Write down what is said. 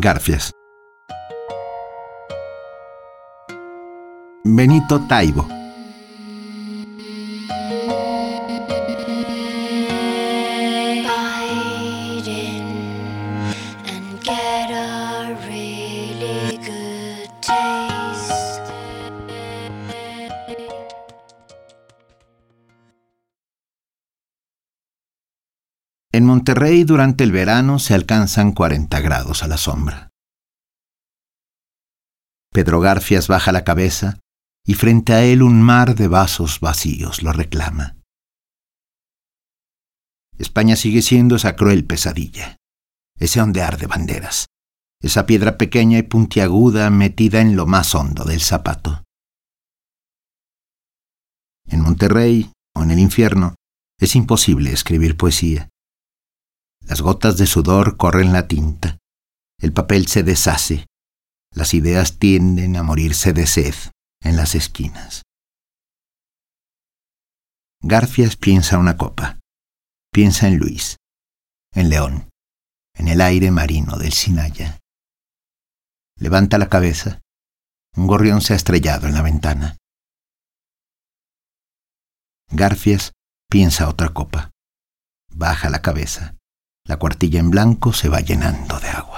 Garfias. Benito Taibo. En Monterrey durante el verano se alcanzan 40 grados a la sombra. Pedro Garfias baja la cabeza y frente a él un mar de vasos vacíos lo reclama. España sigue siendo esa cruel pesadilla, ese ondear de banderas, esa piedra pequeña y puntiaguda metida en lo más hondo del zapato. En Monterrey o en el infierno es imposible escribir poesía. Las gotas de sudor corren la tinta, el papel se deshace, las ideas tienden a morirse de sed en las esquinas. Garfias piensa una copa, piensa en Luis, en León, en el aire marino del Sinaya. Levanta la cabeza, un gorrión se ha estrellado en la ventana. Garfias piensa otra copa, baja la cabeza, la cuartilla en blanco se va llenando de agua.